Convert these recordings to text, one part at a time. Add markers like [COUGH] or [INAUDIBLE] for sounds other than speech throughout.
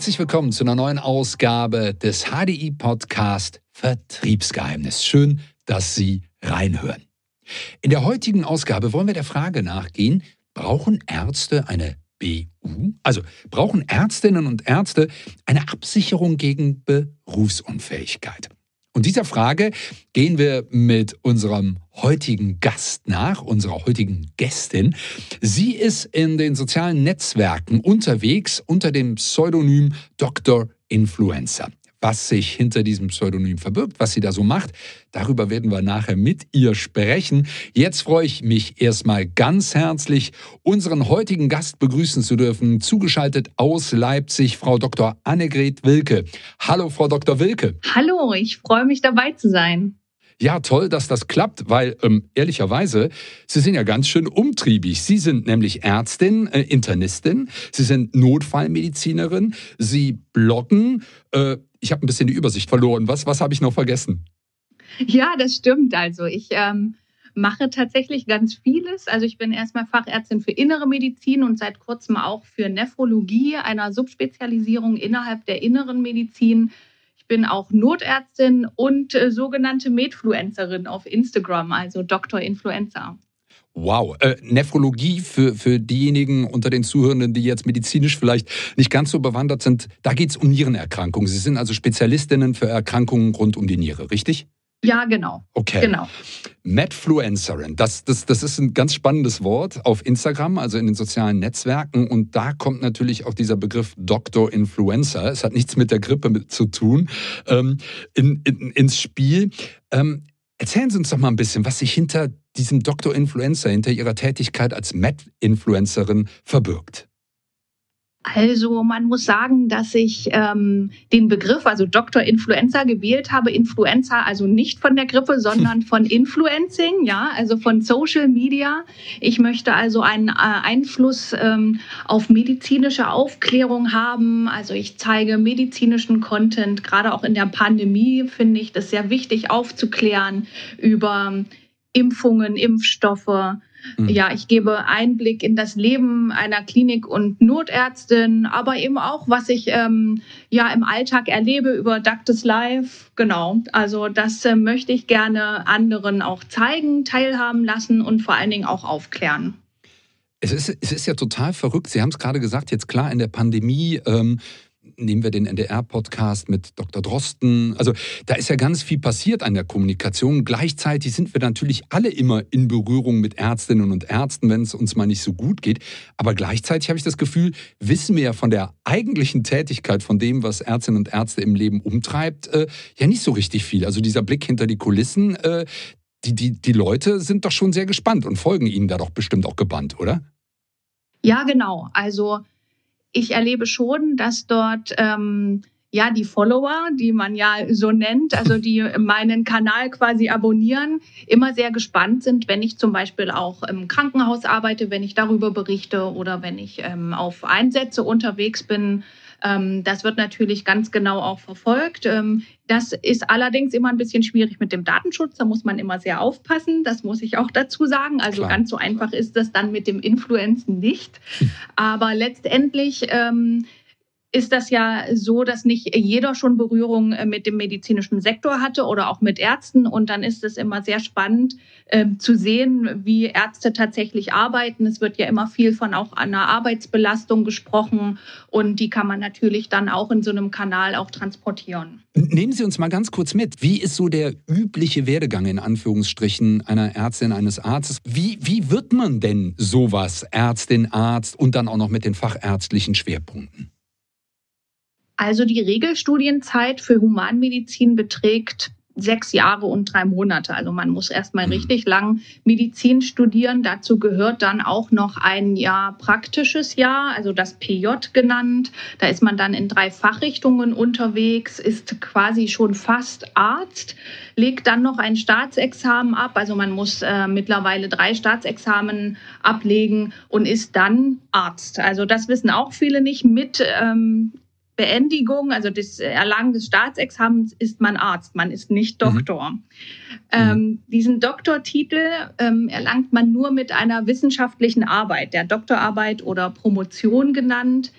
Herzlich willkommen zu einer neuen Ausgabe des HDI Podcast Vertriebsgeheimnis. Schön, dass Sie reinhören. In der heutigen Ausgabe wollen wir der Frage nachgehen, brauchen Ärzte eine BU? Also brauchen Ärztinnen und Ärzte eine Absicherung gegen Berufsunfähigkeit? Und dieser Frage gehen wir mit unserem heutigen Gast nach, unserer heutigen Gästin. Sie ist in den sozialen Netzwerken unterwegs unter dem Pseudonym Dr. Influencer was sich hinter diesem Pseudonym verbirgt, was sie da so macht. Darüber werden wir nachher mit ihr sprechen. Jetzt freue ich mich erstmal ganz herzlich, unseren heutigen Gast begrüßen zu dürfen, zugeschaltet aus Leipzig, Frau Dr. Annegret Wilke. Hallo, Frau Dr. Wilke. Hallo, ich freue mich dabei zu sein. Ja, toll, dass das klappt, weil ähm, ehrlicherweise, Sie sind ja ganz schön umtriebig. Sie sind nämlich Ärztin, äh, Internistin, Sie sind Notfallmedizinerin, Sie bloggen. Äh, ich habe ein bisschen die Übersicht verloren. Was, was habe ich noch vergessen? Ja, das stimmt. Also ich ähm, mache tatsächlich ganz vieles. Also ich bin erstmal Fachärztin für innere Medizin und seit kurzem auch für Nephrologie, einer Subspezialisierung innerhalb der inneren Medizin bin auch Notärztin und äh, sogenannte Medfluencerin auf Instagram, also Dr. Influencer. Wow, äh, Nephrologie für, für diejenigen unter den Zuhörenden, die jetzt medizinisch vielleicht nicht ganz so bewandert sind, da geht es um Nierenerkrankungen. Sie sind also Spezialistinnen für Erkrankungen rund um die Niere, richtig? Ja, genau. Okay. Genau. Madfluencerin, das, das, das ist ein ganz spannendes Wort auf Instagram, also in den sozialen Netzwerken. Und da kommt natürlich auch dieser Begriff Doktor Influencer. Es hat nichts mit der Grippe mit zu tun, ähm, in, in, ins Spiel. Ähm, erzählen Sie uns doch mal ein bisschen, was sich hinter diesem Doktor Influencer, hinter Ihrer Tätigkeit als Mad-Influencerin verbirgt. Also man muss sagen, dass ich ähm, den Begriff, also Dr. Influenza gewählt habe. Influenza also nicht von der Grippe, sondern [LAUGHS] von Influencing, ja, also von Social Media. Ich möchte also einen äh, Einfluss ähm, auf medizinische Aufklärung haben. Also ich zeige medizinischen Content. Gerade auch in der Pandemie finde ich das sehr wichtig aufzuklären über Impfungen, Impfstoffe. Ja, ich gebe Einblick in das Leben einer Klinik- und Notärztin, aber eben auch, was ich ähm, ja im Alltag erlebe über Ductus Life. Genau, also das äh, möchte ich gerne anderen auch zeigen, teilhaben lassen und vor allen Dingen auch aufklären. Es ist, es ist ja total verrückt. Sie haben es gerade gesagt, jetzt klar in der Pandemie. Ähm nehmen wir den NDR-Podcast mit Dr. Drosten. Also da ist ja ganz viel passiert an der Kommunikation. Gleichzeitig sind wir natürlich alle immer in Berührung mit Ärztinnen und Ärzten, wenn es uns mal nicht so gut geht. Aber gleichzeitig habe ich das Gefühl, wissen wir ja von der eigentlichen Tätigkeit, von dem, was Ärztinnen und Ärzte im Leben umtreibt, äh, ja nicht so richtig viel. Also dieser Blick hinter die Kulissen, äh, die, die, die Leute sind doch schon sehr gespannt und folgen Ihnen da doch bestimmt auch gebannt, oder? Ja, genau. Also ich erlebe schon, dass dort ähm, ja die Follower, die man ja so nennt, also die [LAUGHS] meinen Kanal quasi abonnieren, immer sehr gespannt sind, wenn ich zum Beispiel auch im Krankenhaus arbeite, wenn ich darüber berichte oder wenn ich ähm, auf Einsätze unterwegs bin das wird natürlich ganz genau auch verfolgt. Ähm, das ist allerdings immer ein bisschen schwierig mit dem Datenschutz. Da muss man immer sehr aufpassen. Das muss ich auch dazu sagen. Also Klar. ganz so einfach ist das dann mit dem Influenzen nicht. Hm. Aber letztendlich ähm, ist das ja so, dass nicht jeder schon Berührung äh, mit dem medizinischen Sektor hatte oder auch mit Ärzten. Und dann ist es immer sehr spannend äh, zu sehen, wie Ärzte tatsächlich arbeiten. Es wird ja immer viel von auch einer Arbeitsbelastung gesprochen und die kann man natürlich dann auch in so einem Kanal auch transportieren. Nehmen Sie uns mal ganz kurz mit. Wie ist so der übliche Werdegang in Anführungsstrichen einer Ärztin, eines Arztes? Wie, wie wird man denn sowas, Ärztin, Arzt und dann auch noch mit den fachärztlichen Schwerpunkten? Also die Regelstudienzeit für Humanmedizin beträgt sechs Jahre und drei Monate. Also man muss erstmal mhm. richtig lang Medizin studieren. Dazu gehört dann auch noch ein Jahr praktisches Jahr, also das PJ genannt. Da ist man dann in drei Fachrichtungen unterwegs, ist quasi schon fast Arzt, legt dann noch ein Staatsexamen ab. Also man muss äh, mittlerweile drei Staatsexamen ablegen und ist dann Arzt. Also das wissen auch viele nicht mit. Ähm, Beendigung, also das Erlangen des Staatsexamens, ist man Arzt, man ist nicht mhm. Doktor. Mhm. Ähm, diesen Doktortitel ähm, erlangt man nur mit einer wissenschaftlichen Arbeit, der Doktorarbeit oder Promotion genannt.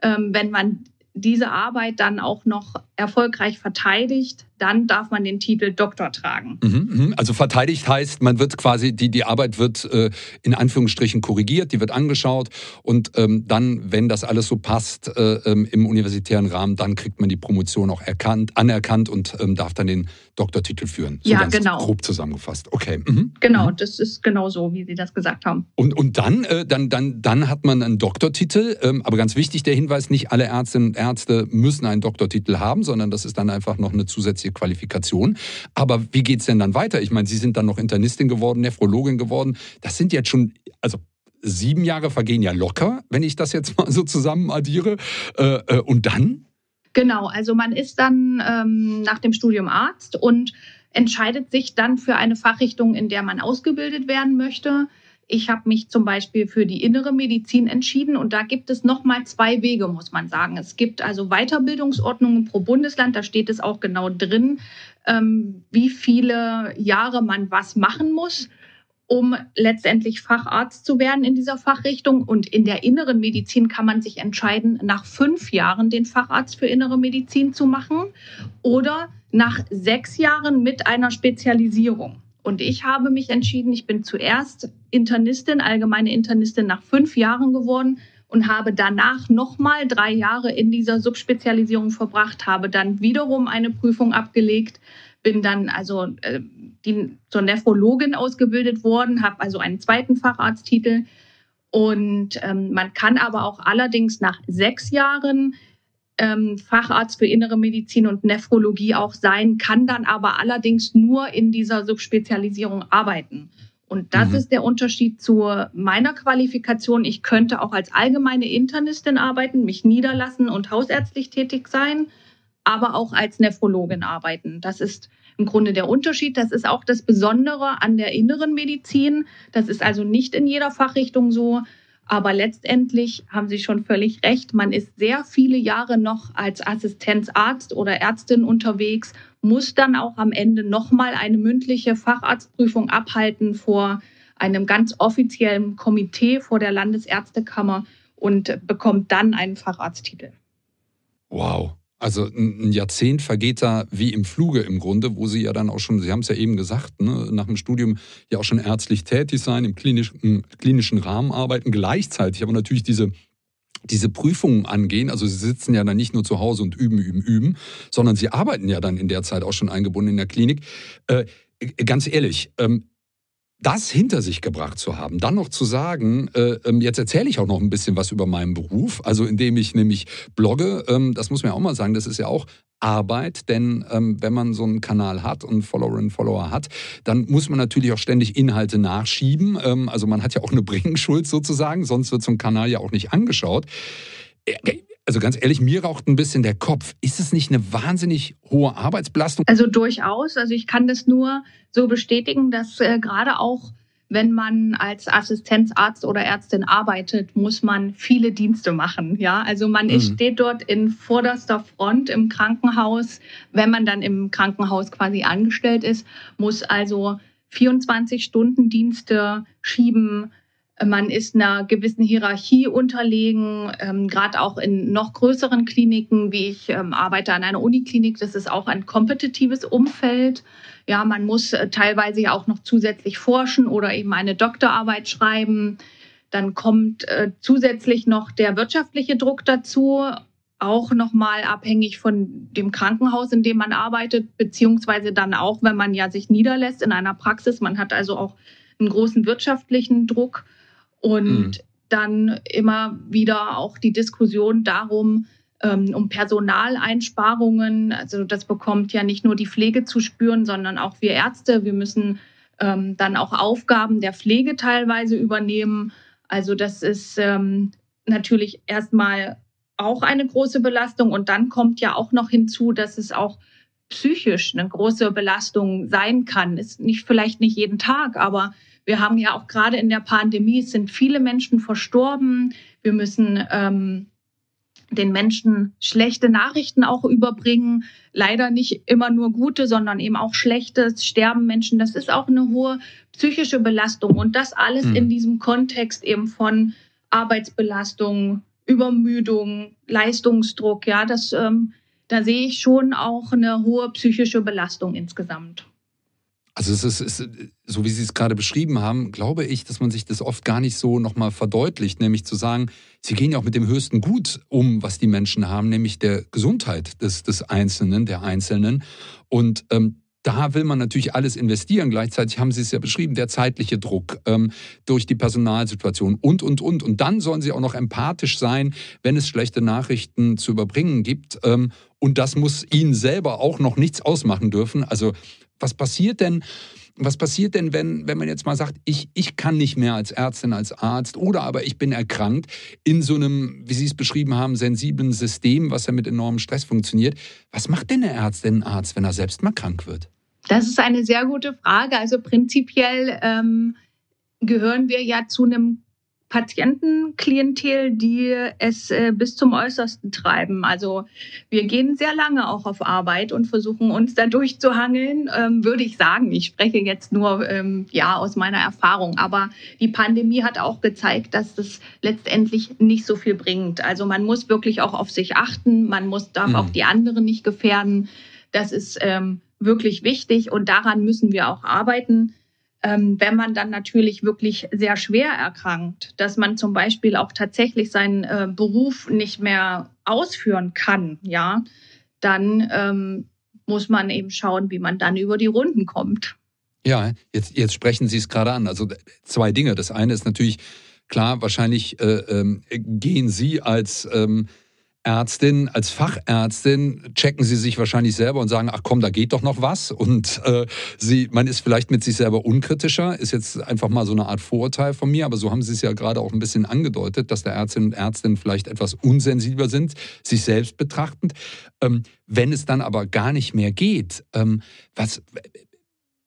Ähm, wenn man diese Arbeit dann auch noch erfolgreich verteidigt, dann darf man den Titel Doktor tragen. Mhm, mhm. also verteidigt heißt, man wird quasi, die, die Arbeit wird äh, in Anführungsstrichen korrigiert, die wird angeschaut und ähm, dann, wenn das alles so passt äh, ähm, im universitären Rahmen, dann kriegt man die Promotion auch erkannt, anerkannt und ähm, darf dann den Doktortitel führen. So ja, genau. Grob zusammengefasst. Okay. Mhm. Genau, mhm. das ist genau so, wie Sie das gesagt haben. Und, und dann, äh, dann, dann, dann hat man einen Doktortitel, ähm, aber ganz wichtig der Hinweis, nicht alle Ärztinnen und Ärzte müssen einen Doktortitel haben, sondern das ist dann einfach noch eine zusätzliche Qualifikation. Aber wie geht es denn dann weiter? Ich meine, Sie sind dann noch Internistin geworden, Nephrologin geworden. Das sind jetzt schon, also sieben Jahre vergehen ja locker, wenn ich das jetzt [LAUGHS] mal so zusammen addiere. Äh, äh, und dann? Genau, also man ist dann ähm, nach dem Studium Arzt und entscheidet sich dann für eine Fachrichtung, in der man ausgebildet werden möchte. Ich habe mich zum Beispiel für die innere Medizin entschieden und da gibt es nochmal zwei Wege, muss man sagen. Es gibt also Weiterbildungsordnungen pro Bundesland, da steht es auch genau drin, ähm, wie viele Jahre man was machen muss, um letztendlich Facharzt zu werden in dieser Fachrichtung. Und in der inneren Medizin kann man sich entscheiden, nach fünf Jahren den Facharzt für innere Medizin zu machen oder nach sechs Jahren mit einer Spezialisierung. Und ich habe mich entschieden, ich bin zuerst Internistin, allgemeine Internistin nach fünf Jahren geworden und habe danach nochmal drei Jahre in dieser Subspezialisierung verbracht, habe dann wiederum eine Prüfung abgelegt, bin dann also äh, die, zur Nephrologin ausgebildet worden, habe also einen zweiten Facharzttitel. Und ähm, man kann aber auch allerdings nach sechs Jahren ähm, Facharzt für innere Medizin und Nephrologie auch sein, kann dann aber allerdings nur in dieser Subspezialisierung arbeiten. Und das mhm. ist der Unterschied zu meiner Qualifikation. Ich könnte auch als allgemeine Internistin arbeiten, mich niederlassen und hausärztlich tätig sein, aber auch als Nephrologin arbeiten. Das ist im Grunde der Unterschied. Das ist auch das Besondere an der inneren Medizin. Das ist also nicht in jeder Fachrichtung so. Aber letztendlich haben Sie schon völlig recht. Man ist sehr viele Jahre noch als Assistenzarzt oder Ärztin unterwegs, muss dann auch am Ende nochmal eine mündliche Facharztprüfung abhalten vor einem ganz offiziellen Komitee vor der Landesärztekammer und bekommt dann einen Facharzttitel. Wow. Also ein Jahrzehnt vergeht da wie im Fluge im Grunde, wo Sie ja dann auch schon, Sie haben es ja eben gesagt, ne, nach dem Studium ja auch schon ärztlich tätig sein, im klinischen, klinischen Rahmen arbeiten, gleichzeitig aber natürlich diese diese Prüfungen angehen. Also sie sitzen ja dann nicht nur zu Hause und üben, üben, üben, sondern sie arbeiten ja dann in der Zeit auch schon eingebunden in der Klinik. Äh, ganz ehrlich, ähm, das hinter sich gebracht zu haben, dann noch zu sagen, äh, ähm, jetzt erzähle ich auch noch ein bisschen was über meinen Beruf, also indem ich nämlich blogge, ähm, das muss man ja auch mal sagen, das ist ja auch Arbeit, denn ähm, wenn man so einen Kanal hat und Followerinnen Follower hat, dann muss man natürlich auch ständig Inhalte nachschieben. Ähm, also man hat ja auch eine [LAUGHS] Bringschuld sozusagen, sonst wird so ein Kanal ja auch nicht angeschaut. Äh, also ganz ehrlich, mir raucht ein bisschen der Kopf. Ist es nicht eine wahnsinnig hohe Arbeitsbelastung? Also durchaus. Also ich kann das nur so bestätigen, dass äh, gerade auch wenn man als Assistenzarzt oder Ärztin arbeitet, muss man viele Dienste machen. Ja, also man mhm. steht dort in vorderster Front im Krankenhaus. Wenn man dann im Krankenhaus quasi angestellt ist, muss also 24 Stunden Dienste schieben, man ist einer gewissen Hierarchie unterlegen, ähm, gerade auch in noch größeren Kliniken, wie ich ähm, arbeite an einer Uniklinik. Das ist auch ein kompetitives Umfeld. Ja, man muss äh, teilweise auch noch zusätzlich forschen oder eben eine Doktorarbeit schreiben. Dann kommt äh, zusätzlich noch der wirtschaftliche Druck dazu, auch nochmal abhängig von dem Krankenhaus, in dem man arbeitet, beziehungsweise dann auch, wenn man ja sich niederlässt in einer Praxis. Man hat also auch einen großen wirtschaftlichen Druck. Und mhm. dann immer wieder auch die Diskussion darum, ähm, um Personaleinsparungen. Also das bekommt ja nicht nur die Pflege zu spüren, sondern auch wir Ärzte. Wir müssen ähm, dann auch Aufgaben der Pflege teilweise übernehmen. Also das ist ähm, natürlich erstmal auch eine große Belastung. Und dann kommt ja auch noch hinzu, dass es auch psychisch eine große Belastung sein kann. Ist nicht vielleicht nicht jeden Tag, aber wir haben ja auch gerade in der Pandemie, es sind viele Menschen verstorben. Wir müssen ähm, den Menschen schlechte Nachrichten auch überbringen. Leider nicht immer nur gute, sondern eben auch schlechtes. Sterben Menschen. Das ist auch eine hohe psychische Belastung. Und das alles mhm. in diesem Kontext eben von Arbeitsbelastung, Übermüdung, Leistungsdruck, ja, das, ähm, da sehe ich schon auch eine hohe psychische Belastung insgesamt. Also es ist, ist, so wie Sie es gerade beschrieben haben, glaube ich, dass man sich das oft gar nicht so nochmal verdeutlicht, nämlich zu sagen, Sie gehen ja auch mit dem höchsten Gut um, was die Menschen haben, nämlich der Gesundheit des, des Einzelnen, der Einzelnen. Und ähm, da will man natürlich alles investieren. Gleichzeitig haben Sie es ja beschrieben, der zeitliche Druck ähm, durch die Personalsituation und, und, und. Und dann sollen Sie auch noch empathisch sein, wenn es schlechte Nachrichten zu überbringen gibt. Ähm, und das muss Ihnen selber auch noch nichts ausmachen dürfen. Also was passiert denn? Was passiert denn, wenn, wenn man jetzt mal sagt, ich, ich kann nicht mehr als Ärztin, als Arzt oder aber ich bin erkrankt in so einem, wie Sie es beschrieben haben, sensiblen System, was ja mit enormem Stress funktioniert. Was macht denn eine Ärztin, ein Arzt, wenn er selbst mal krank wird? Das ist eine sehr gute Frage. Also prinzipiell ähm, gehören wir ja zu einem Patientenklientel, die es äh, bis zum Äußersten treiben. Also wir gehen sehr lange auch auf Arbeit und versuchen uns da durchzuhangeln, ähm, würde ich sagen. Ich spreche jetzt nur ähm, ja aus meiner Erfahrung, aber die Pandemie hat auch gezeigt, dass das letztendlich nicht so viel bringt. Also man muss wirklich auch auf sich achten, man muss darf mhm. auch die anderen nicht gefährden. Das ist ähm, wirklich wichtig und daran müssen wir auch arbeiten wenn man dann natürlich wirklich sehr schwer erkrankt, dass man zum Beispiel auch tatsächlich seinen äh, Beruf nicht mehr ausführen kann, ja, dann ähm, muss man eben schauen, wie man dann über die Runden kommt. Ja, jetzt, jetzt sprechen Sie es gerade an. Also zwei Dinge. Das eine ist natürlich klar, wahrscheinlich äh, ähm, gehen Sie als ähm, Ärztin, als Fachärztin checken sie sich wahrscheinlich selber und sagen, ach komm, da geht doch noch was. Und äh, sie, man ist vielleicht mit sich selber unkritischer, ist jetzt einfach mal so eine Art Vorurteil von mir, aber so haben sie es ja gerade auch ein bisschen angedeutet, dass der Ärztinnen und Ärztinnen vielleicht etwas unsensibler sind, sich selbst betrachtend. Ähm, wenn es dann aber gar nicht mehr geht, ähm, was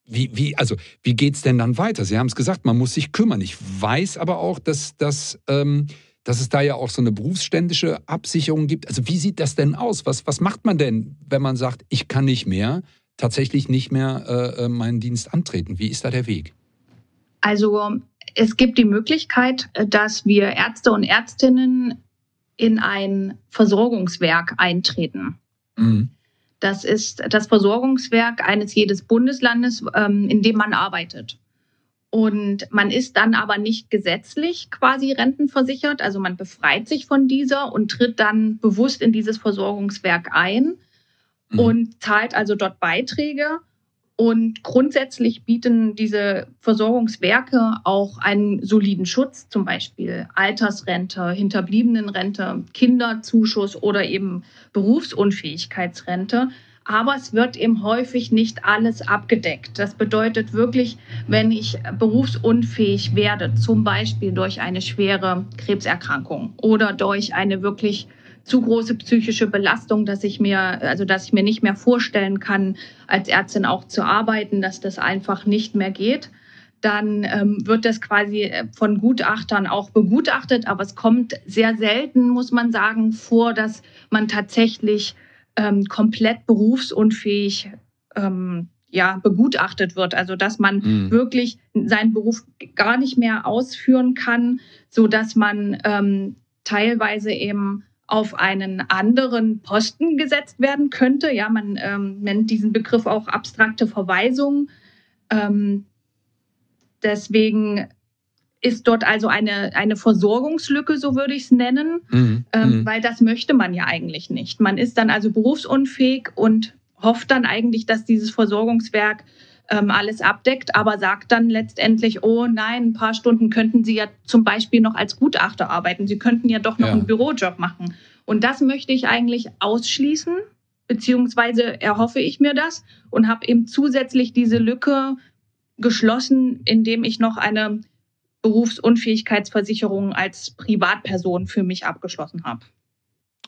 wie, wie, also, wie geht's denn dann weiter? Sie haben es gesagt, man muss sich kümmern. Ich weiß aber auch, dass, dass ähm, dass es da ja auch so eine berufsständische Absicherung gibt. Also wie sieht das denn aus? Was, was macht man denn, wenn man sagt, ich kann nicht mehr, tatsächlich nicht mehr äh, äh meinen Dienst antreten? Wie ist da der Weg? Also es gibt die Möglichkeit, dass wir Ärzte und Ärztinnen in ein Versorgungswerk eintreten. Mhm. Das ist das Versorgungswerk eines jedes Bundeslandes, ähm, in dem man arbeitet. Und man ist dann aber nicht gesetzlich quasi rentenversichert. Also man befreit sich von dieser und tritt dann bewusst in dieses Versorgungswerk ein mhm. und zahlt also dort Beiträge. Und grundsätzlich bieten diese Versorgungswerke auch einen soliden Schutz, zum Beispiel Altersrente, Hinterbliebenenrente, Kinderzuschuss oder eben Berufsunfähigkeitsrente aber es wird eben häufig nicht alles abgedeckt. Das bedeutet wirklich, wenn ich berufsunfähig werde, zum Beispiel durch eine schwere Krebserkrankung oder durch eine wirklich zu große psychische Belastung, dass ich mir, also dass ich mir nicht mehr vorstellen kann, als Ärztin auch zu arbeiten, dass das einfach nicht mehr geht, dann ähm, wird das quasi von Gutachtern auch begutachtet. Aber es kommt sehr selten, muss man sagen, vor, dass man tatsächlich ähm, komplett berufsunfähig ähm, ja, begutachtet wird. Also dass man mhm. wirklich seinen Beruf gar nicht mehr ausführen kann, so dass man ähm, teilweise eben auf einen anderen Posten gesetzt werden könnte. Ja, man ähm, nennt diesen Begriff auch abstrakte Verweisung. Ähm, deswegen ist dort also eine, eine Versorgungslücke, so würde ich es nennen, mhm. Ähm, mhm. weil das möchte man ja eigentlich nicht. Man ist dann also berufsunfähig und hofft dann eigentlich, dass dieses Versorgungswerk ähm, alles abdeckt, aber sagt dann letztendlich, oh nein, ein paar Stunden könnten Sie ja zum Beispiel noch als Gutachter arbeiten. Sie könnten ja doch noch ja. einen Bürojob machen. Und das möchte ich eigentlich ausschließen, beziehungsweise erhoffe ich mir das und habe eben zusätzlich diese Lücke geschlossen, indem ich noch eine Berufsunfähigkeitsversicherung als Privatperson für mich abgeschlossen habe.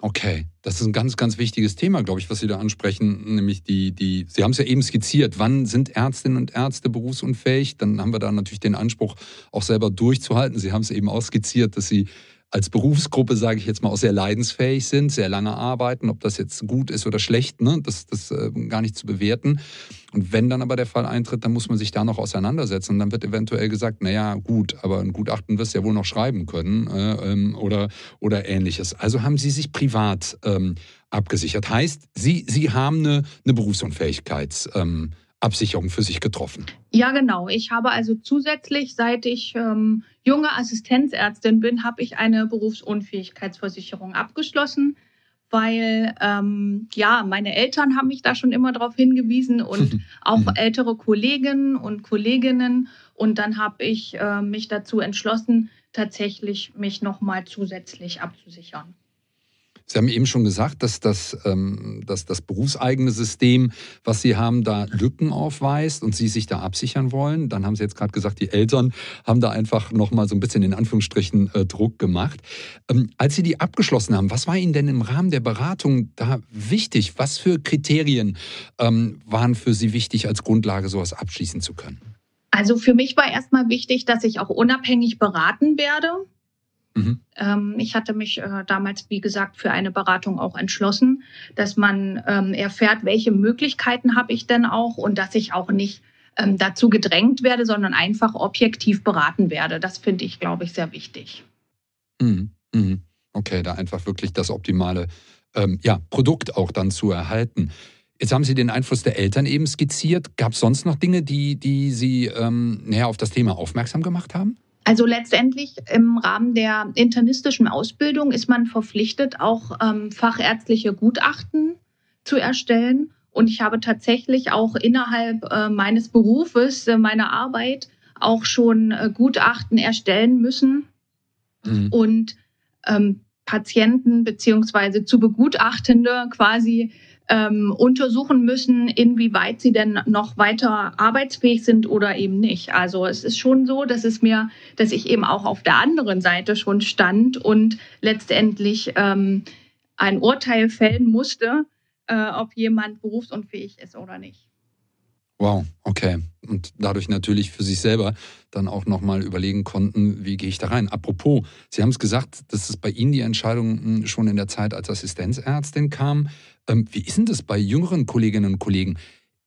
Okay, das ist ein ganz, ganz wichtiges Thema, glaube ich, was Sie da ansprechen, nämlich die, die, Sie haben es ja eben skizziert, wann sind Ärztinnen und Ärzte berufsunfähig? Dann haben wir da natürlich den Anspruch, auch selber durchzuhalten. Sie haben es eben auch skizziert, dass Sie als Berufsgruppe, sage ich jetzt mal, auch sehr leidensfähig sind, sehr lange arbeiten, ob das jetzt gut ist oder schlecht, ne? das, das äh, gar nicht zu bewerten. Und wenn dann aber der Fall eintritt, dann muss man sich da noch auseinandersetzen. Und dann wird eventuell gesagt, naja, gut, aber ein Gutachten wirst du ja wohl noch schreiben können äh, ähm, oder, oder ähnliches. Also haben Sie sich privat ähm, abgesichert. Heißt, Sie, Sie haben eine, eine Berufsunfähigkeits... Ähm, Absicherung für sich getroffen. Ja, genau. Ich habe also zusätzlich, seit ich ähm, junge Assistenzärztin bin, habe ich eine Berufsunfähigkeitsversicherung abgeschlossen, weil ähm, ja, meine Eltern haben mich da schon immer darauf hingewiesen und [LAUGHS] auch mhm. ältere Kolleginnen und Kolleginnen. Und dann habe ich äh, mich dazu entschlossen, tatsächlich mich nochmal zusätzlich abzusichern. Sie haben eben schon gesagt, dass das, ähm, dass das berufseigene System, was Sie haben, da Lücken aufweist und Sie sich da absichern wollen. Dann haben Sie jetzt gerade gesagt, die Eltern haben da einfach nochmal so ein bisschen in Anführungsstrichen äh, Druck gemacht. Ähm, als Sie die abgeschlossen haben, was war Ihnen denn im Rahmen der Beratung da wichtig? Was für Kriterien ähm, waren für Sie wichtig, als Grundlage sowas abschließen zu können? Also für mich war erstmal wichtig, dass ich auch unabhängig beraten werde. Mhm. Ähm, ich hatte mich äh, damals, wie gesagt, für eine Beratung auch entschlossen, dass man ähm, erfährt, welche Möglichkeiten habe ich denn auch und dass ich auch nicht ähm, dazu gedrängt werde, sondern einfach objektiv beraten werde. Das finde ich, glaube ich, sehr wichtig. Mhm. Mhm. Okay, da einfach wirklich das optimale ja, Produkt auch dann zu erhalten. Jetzt haben Sie den Einfluss der Eltern eben skizziert. Gab es sonst noch Dinge, die, die Sie ähm, näher auf das Thema aufmerksam gemacht haben? Also letztendlich im Rahmen der internistischen Ausbildung ist man verpflichtet, auch ähm, fachärztliche Gutachten zu erstellen. Und ich habe tatsächlich auch innerhalb äh, meines Berufes, äh, meiner Arbeit, auch schon äh, Gutachten erstellen müssen mhm. und ähm, Patienten beziehungsweise zu Begutachtende quasi ähm, untersuchen müssen, inwieweit sie denn noch weiter arbeitsfähig sind oder eben nicht. Also es ist schon so, dass es mir, dass ich eben auch auf der anderen Seite schon stand und letztendlich ähm, ein Urteil fällen musste, äh, ob jemand berufsunfähig ist oder nicht. Wow, okay. Und dadurch natürlich für sich selber dann auch nochmal überlegen konnten, wie gehe ich da rein. Apropos, Sie haben es gesagt, dass es bei Ihnen die Entscheidung hm, schon in der Zeit als Assistenzärztin kam. Ähm, wie ist denn das bei jüngeren Kolleginnen und Kollegen?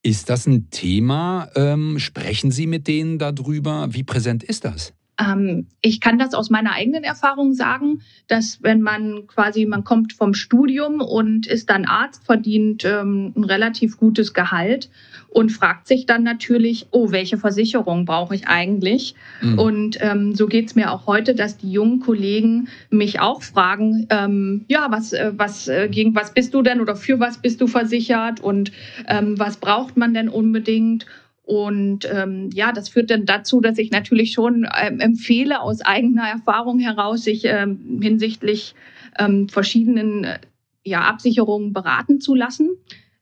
Ist das ein Thema? Ähm, sprechen Sie mit denen darüber? Wie präsent ist das? Ähm, ich kann das aus meiner eigenen Erfahrung sagen, dass wenn man quasi, man kommt vom Studium und ist dann Arzt, verdient ähm, ein relativ gutes Gehalt und fragt sich dann natürlich, oh, welche Versicherung brauche ich eigentlich? Mhm. Und ähm, so geht's mir auch heute, dass die jungen Kollegen mich auch fragen, ähm, ja, was, äh, was, äh, gegen was bist du denn oder für was bist du versichert und ähm, was braucht man denn unbedingt? Und ähm, ja, das führt dann dazu, dass ich natürlich schon ähm, empfehle, aus eigener Erfahrung heraus, sich ähm, hinsichtlich ähm, verschiedenen äh, ja, Absicherungen beraten zu lassen.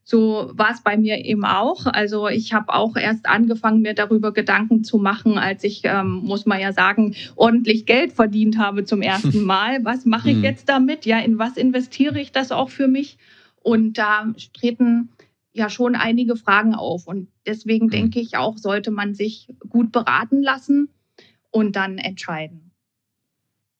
So war es bei mir eben auch. Also ich habe auch erst angefangen, mir darüber Gedanken zu machen, als ich, ähm, muss man ja sagen, ordentlich Geld verdient habe zum ersten [LAUGHS] Mal. Was mache ich mhm. jetzt damit? Ja, in was investiere ich das auch für mich? Und da treten ja schon einige Fragen auf. Und deswegen mhm. denke ich auch, sollte man sich gut beraten lassen und dann entscheiden.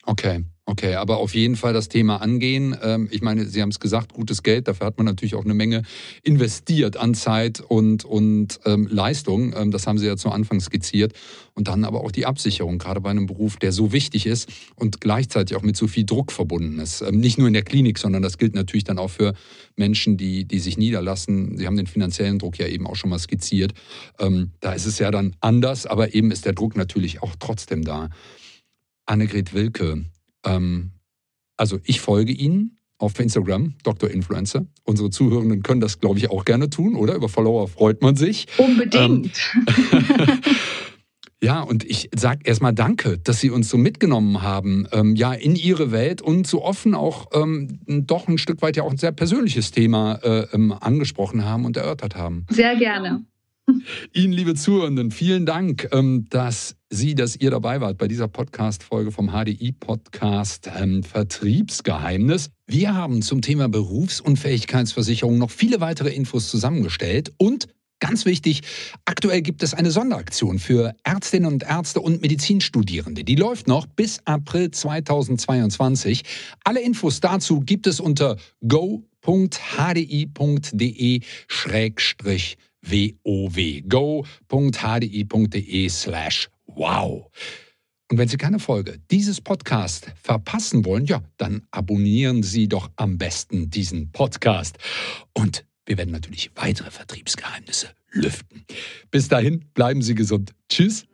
Okay. Okay, aber auf jeden Fall das Thema angehen. Ähm, ich meine, Sie haben es gesagt, gutes Geld, dafür hat man natürlich auch eine Menge investiert an Zeit und, und ähm, Leistung. Ähm, das haben Sie ja zu Anfang skizziert. Und dann aber auch die Absicherung, gerade bei einem Beruf, der so wichtig ist und gleichzeitig auch mit so viel Druck verbunden ist. Ähm, nicht nur in der Klinik, sondern das gilt natürlich dann auch für Menschen, die, die sich niederlassen. Sie haben den finanziellen Druck ja eben auch schon mal skizziert. Da ist es ja dann anders, aber eben ist der Druck natürlich auch trotzdem da. Annegret Wilke, ähm, also ich folge Ihnen auf Instagram, Dr. Influencer. Unsere Zuhörenden können das, glaube ich, auch gerne tun, oder? Über Follower freut man sich. Unbedingt. Ähm, [LAUGHS] ja, und ich sage erstmal Danke, dass Sie uns so mitgenommen haben, ähm, ja, in Ihre Welt und so offen auch ähm, doch ein Stück weit ja auch ein sehr persönliches Thema äh, ähm, angesprochen haben und erörtert haben. Sehr gerne. [LAUGHS] Ihnen, liebe Zuhörenden, vielen Dank, ähm, dass Sie, dass ihr dabei wart bei dieser Podcast-Folge vom HDI-Podcast ähm, Vertriebsgeheimnis. Wir haben zum Thema Berufsunfähigkeitsversicherung noch viele weitere Infos zusammengestellt und Ganz wichtig, aktuell gibt es eine Sonderaktion für Ärztinnen und Ärzte und Medizinstudierende. Die läuft noch bis April 2022. Alle Infos dazu gibt es unter go.hdi.de-wow. go.hdi.de slash wow. Und wenn Sie keine Folge dieses Podcasts verpassen wollen, ja, dann abonnieren Sie doch am besten diesen Podcast. Und wir werden natürlich weitere Vertriebsgeheimnisse lüften. Bis dahin, bleiben Sie gesund. Tschüss.